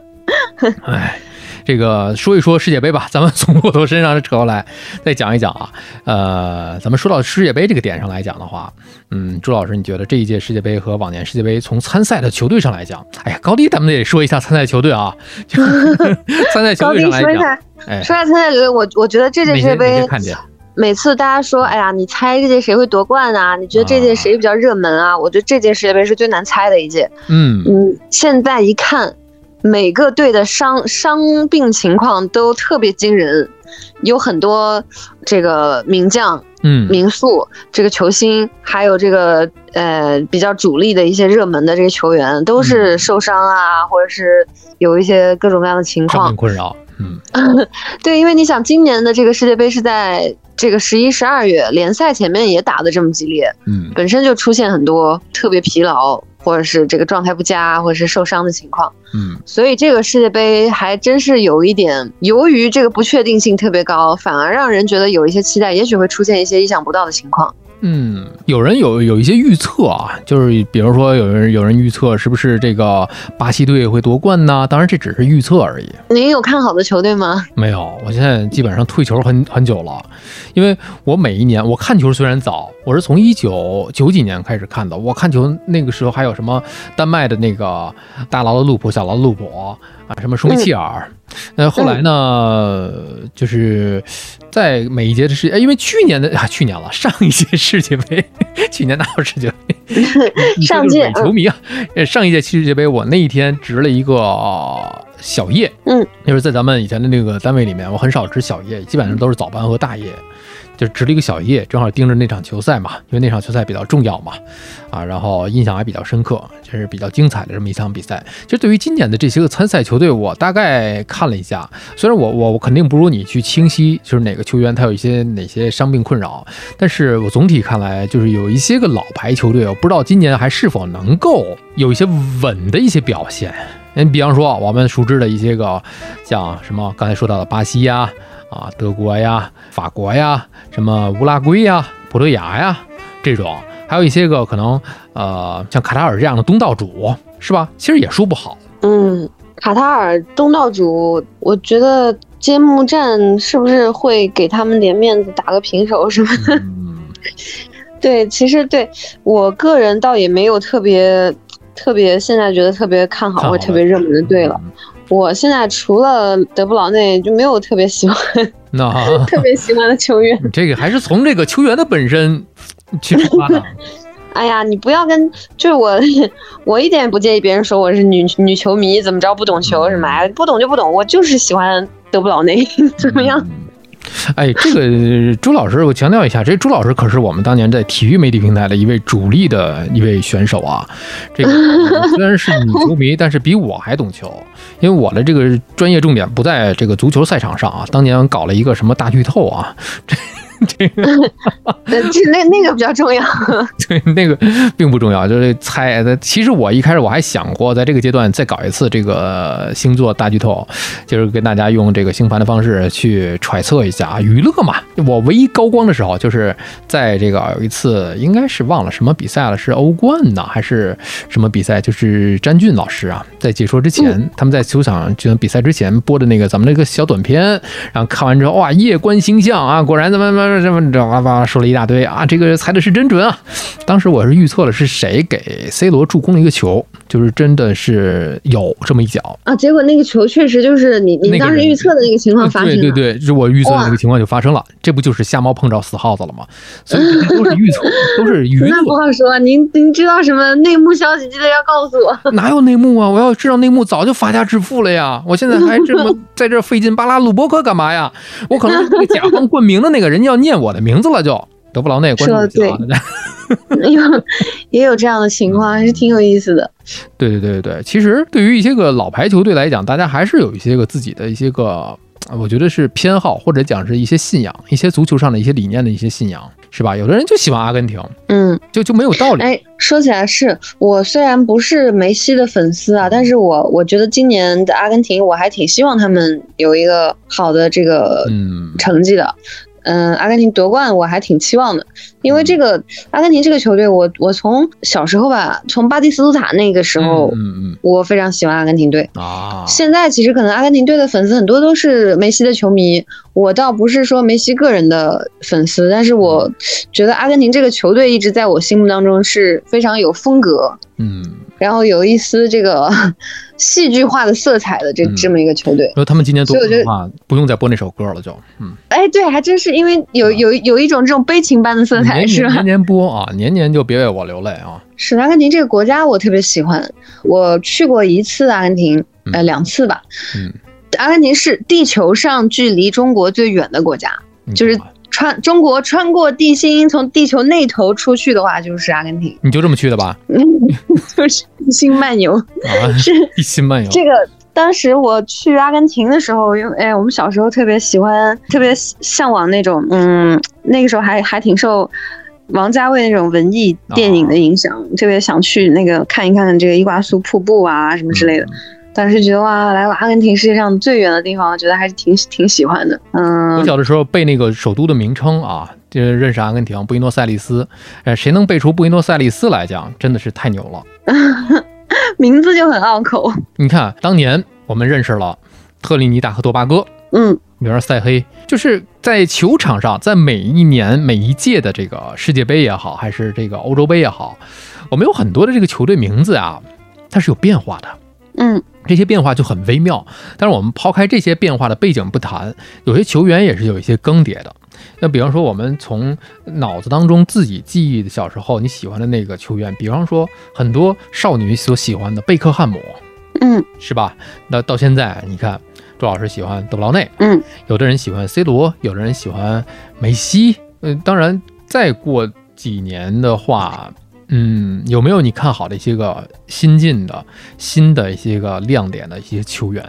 哎。这个说一说世界杯吧，咱们从骆驼身上扯过来，再讲一讲啊。呃，咱们说到世界杯这个点上来讲的话，嗯，朱老师，你觉得这一届世界杯和往年世界杯从参赛的球队上来讲，哎呀，高低咱们得说一下参赛球队啊。参赛球队上来讲，哎，说到参赛球队，我我觉得这届世界杯，每次大家说，哎呀，你猜这届谁会夺冠啊？你觉得这届谁比较热门啊？我觉得这届世界杯是最难猜的一届。嗯嗯，现在一看。每个队的伤伤病情况都特别惊人，有很多这个名将、嗯名宿、这个球星，还有这个呃比较主力的一些热门的这些球员，都是受伤啊，或者是有一些各种各样的情况困扰。嗯，对，因为你想，今年的这个世界杯是在这个十一、十二月，联赛前面也打的这么激烈，嗯，本身就出现很多特别疲劳。或者是这个状态不佳，或者是受伤的情况，嗯，所以这个世界杯还真是有一点，由于这个不确定性特别高，反而让人觉得有一些期待，也许会出现一些意想不到的情况。嗯，有人有有一些预测啊，就是比如说有人有人预测是不是这个巴西队会夺冠呢？当然这只是预测而已。您有看好的球队吗？没有，我现在基本上退球很很久了，因为我每一年我看球虽然早，我是从一九九几年开始看的。我看球那个时候还有什么丹麦的那个大劳的路普、小劳的路普啊，什么舒梅切尔。那后来呢，就是在每一届的世，因为去年的啊，去年了，上一届世界杯，去年哪有世界杯？上届球迷啊，上一届世界杯，我那一天值了一个小夜，嗯，就是在咱们以前的那个单位里面，我很少值小夜，基本上都是早班和大夜。就值了一个小夜，正好盯着那场球赛嘛，因为那场球赛比较重要嘛，啊，然后印象还比较深刻，就是比较精彩的这么一场比赛。其实对于今年的这些个参赛球队，我大概看了一下，虽然我我我肯定不如你去清晰，就是哪个球员他有一些哪些伤病困扰，但是我总体看来就是有一些个老牌球队，我不知道今年还是否能够有一些稳的一些表现。你比方说我们熟知的一些个，像什么刚才说到的巴西呀。德国呀，法国呀，什么乌拉圭呀，葡萄牙呀，这种，还有一些个可能，呃，像卡塔尔这样的东道主，是吧？其实也说不好。嗯，卡塔尔东道主，我觉得揭幕战是不是会给他们点面子，打个平手什么的？嗯，对，其实对我个人倒也没有特别特别，现在觉得特别看好或者特别热门的队了。我现在除了德布劳内就没有特别喜欢，那特别喜欢的球员。这个还是从这个球员的本身去出发的。哎呀，你不要跟，就是我，我一点也不介意别人说我是女女球迷，怎么着不懂球什么呀？不懂就不懂，我就是喜欢德布劳内，怎么样？哎，这个朱老师，我强调一下，这朱老师可是我们当年在体育媒体平台的一位主力的一位选手啊。这个虽然是女球迷，但是比我还懂球，因为我的这个专业重点不在这个足球赛场上啊。当年搞了一个什么大剧透啊，这。这个，这那那个比较重要。对，那个并不重要，就是猜。其实我一开始我还想过，在这个阶段再搞一次这个星座大剧透，就是跟大家用这个星盘的方式去揣测一下啊，娱乐嘛。我唯一高光的时候，就是在这个有一次，应该是忘了什么比赛了，是欧冠呢还是什么比赛？就是詹俊老师啊，在解说之前，他们在球场进行比赛之前播的那个咱们那个小短片，然后看完之后，哇，夜观星象啊，果然怎么怎么。这么着啊吧说了一大堆啊，这个猜的是真准啊！当时我是预测了是谁给 C 罗助攻了一个球，就是真的是有这么一脚啊。结果那个球确实就是你你当时预测的那个情况发生了。对对对，是我预测的那个情况就发生了。这不就是瞎猫碰着死耗子了吗？所以都是预测，都是预测。那不好说，您您知道什么内幕消息，记得要告诉我。哪有内幕啊？我要知道内幕，早就发家致富了呀！我现在还这么 在这费劲巴拉录播客干嘛呀？我可能那个甲方冠名的那个人要念我的名字了，就德布劳内关注对，有也有这样的情况，还是挺有意思的。对对对对对，其实对于一些个老牌球队来讲，大家还是有一些个自己的一些个，我觉得是偏好或者讲是一些信仰，一些足球上的一些理念的一些信仰，是吧？有的人就喜欢阿根廷，嗯，就就没有道理。哎，说起来是我虽然不是梅西的粉丝啊，但是我我觉得今年的阿根廷我还挺希望他们有一个好的这个嗯成绩的。嗯，阿根廷夺冠我还挺期望的，因为这个阿根廷这个球队，我我从小时候吧，从巴蒂斯图塔那个时候，嗯嗯，我非常喜欢阿根廷队啊。现在其实可能阿根廷队的粉丝很多都是梅西的球迷，我倒不是说梅西个人的粉丝，但是我觉得阿根廷这个球队一直在我心目当中是非常有风格，嗯。然后有一丝这个 戏剧化的色彩的这这么一个球队，因为他们今年夺冠的话，不用再播那首歌了，就嗯，哎，对，还真是因为有有有一种这种悲情般的色彩，是吧？年年播啊，年年就别为我流泪啊。是阿根廷这个国家，我特别喜欢，我去过一次阿根廷，呃，两次吧。嗯，阿根廷是地球上距离中国最远的国家，就是。穿中国穿过地心，从地球那头出去的话，就是阿根廷。你就这么去的吧？嗯就是地心漫游，是地心漫游。这个当时我去阿根廷的时候，因为哎，我们小时候特别喜欢，特别向往那种，嗯，那个时候还还挺受王家卫那种文艺电影的影响，特别想去那个看一看这个伊瓜苏瀑布啊什么之类的。当时觉得哇，来过阿根廷，世界上最远的地方，觉得还是挺挺喜欢的。嗯，我小的时候背那个首都的名称啊，就认识阿根廷布宜诺斯艾利斯。哎，谁能背出布宜诺斯艾利斯来讲，真的是太牛了。名字就很拗口。你看，当年我们认识了特立尼达和多巴哥。嗯，比如说塞黑，就是在球场上，在每一年每一届的这个世界杯也好，还是这个欧洲杯也好，我们有很多的这个球队名字啊，它是有变化的。嗯，这些变化就很微妙。但是我们抛开这些变化的背景不谈，有些球员也是有一些更迭的。那比方说，我们从脑子当中自己记忆的小时候你喜欢的那个球员，比方说很多少女所喜欢的贝克汉姆，嗯，是吧？那到现在你看。朱老师喜欢德布劳内，嗯，有的人喜欢 C 罗，有的人喜欢梅西，嗯，当然再过几年的话，嗯，有没有你看好的一些个新进的、新的一些个亮点的一些球员？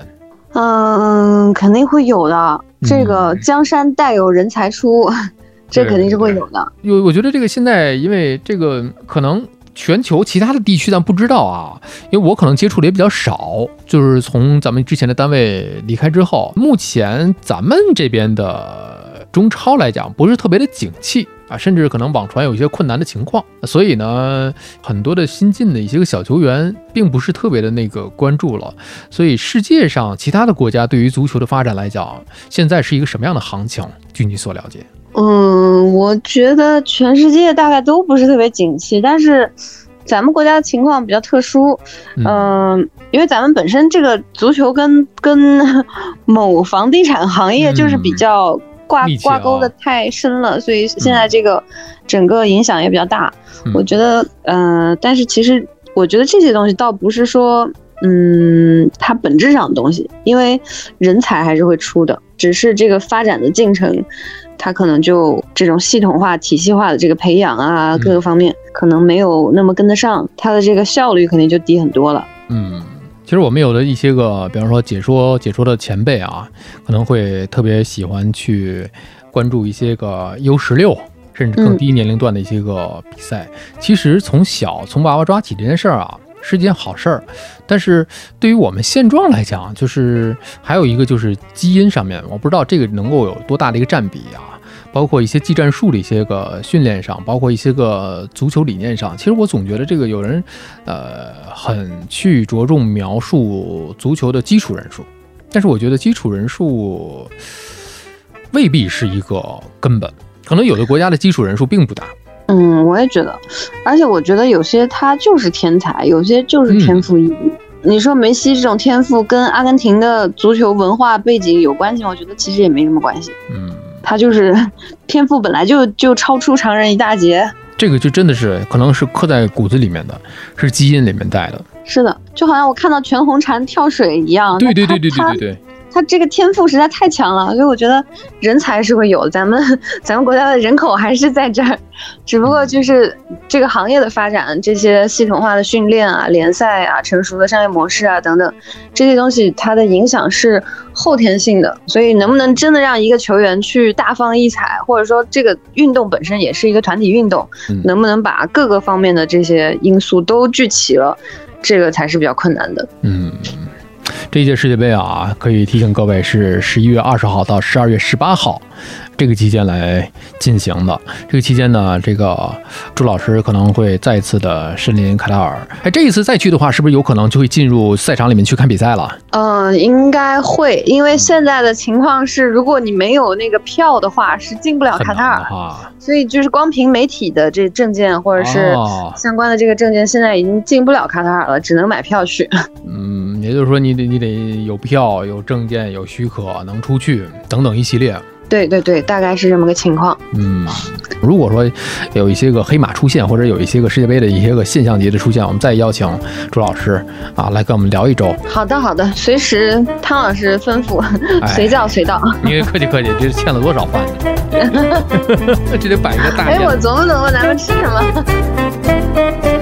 嗯，肯定会有的。这个江山代有人才出，这肯定是会有的。有，我觉得这个现在因为这个可能。全球其他的地区咱不知道啊，因为我可能接触的也比较少。就是从咱们之前的单位离开之后，目前咱们这边的中超来讲不是特别的景气啊，甚至可能网传有一些困难的情况。所以呢，很多的新进的一些个小球员并不是特别的那个关注了。所以世界上其他的国家对于足球的发展来讲，现在是一个什么样的行情？据你所了解？嗯，我觉得全世界大概都不是特别景气，但是咱们国家的情况比较特殊。嗯，因为咱们本身这个足球跟跟某房地产行业就是比较挂挂钩的太深了，所以现在这个整个影响也比较大。我觉得，嗯，但是其实我觉得这些东西倒不是说，嗯，它本质上的东西，因为人才还是会出的，只是这个发展的进程。它可能就这种系统化、体系化的这个培养啊，各个方面可能没有那么跟得上，它的这个效率肯定就低很多了。嗯，其实我们有的一些个，比方说解说解说的前辈啊，可能会特别喜欢去关注一些个 U 十六，甚至更低年龄段的一些个比赛。其实从小从娃娃抓起这件事儿啊。是件好事儿，但是对于我们现状来讲，就是还有一个就是基因上面，我不知道这个能够有多大的一个占比啊。包括一些技战术的一些个训练上，包括一些个足球理念上，其实我总觉得这个有人，呃，很去着重描述足球的基础人数，但是我觉得基础人数未必是一个根本，可能有的国家的基础人数并不大。嗯，我也觉得，而且我觉得有些他就是天才，有些就是天赋异禀。你说梅西这种天赋跟阿根廷的足球文化背景有关系吗？我觉得其实也没什么关系。嗯，他就是 天赋本来就就超出常人一大截。这个就真的是可能是刻在骨子里面的，是基因里面带的。是的，就好像我看到全红婵跳水一样。对对对对对对对。他这个天赋实在太强了，所以我觉得人才是会有的，咱们咱们国家的人口还是在这儿，只不过就是这个行业的发展，这些系统化的训练啊、联赛啊、成熟的商业模式啊等等这些东西，它的影响是后天性的。所以能不能真的让一个球员去大放异彩，或者说这个运动本身也是一个团体运动，能不能把各个方面的这些因素都聚齐了，这个才是比较困难的。嗯。这届世界杯啊，可以提醒各位是十一月二十号到十二月十八号。这个期间来进行的，这个期间呢，这个朱老师可能会再次的身临卡塔尔。哎，这一次再去的话，是不是有可能就会进入赛场里面去看比赛了？嗯，应该会，因为现在的情况是，如果你没有那个票的话，是进不了卡塔尔。所以就是光凭媒体的这证件或者是相关的这个证件，现在已经进不了卡塔尔了，只能买票去。嗯，也就是说，你得你得有票、有证件、有许可，能出去等等一系列。对对对，大概是这么个情况。嗯，如果说有一些个黑马出现，或者有一些个世界杯的一些个现象级的出现，我们再邀请朱老师啊来跟我们聊一周。好的好的，随时汤老师吩咐，随叫随到。您客气客气，这是欠了多少饭？这得摆一个大。哎，我琢磨琢磨，咱们吃什么？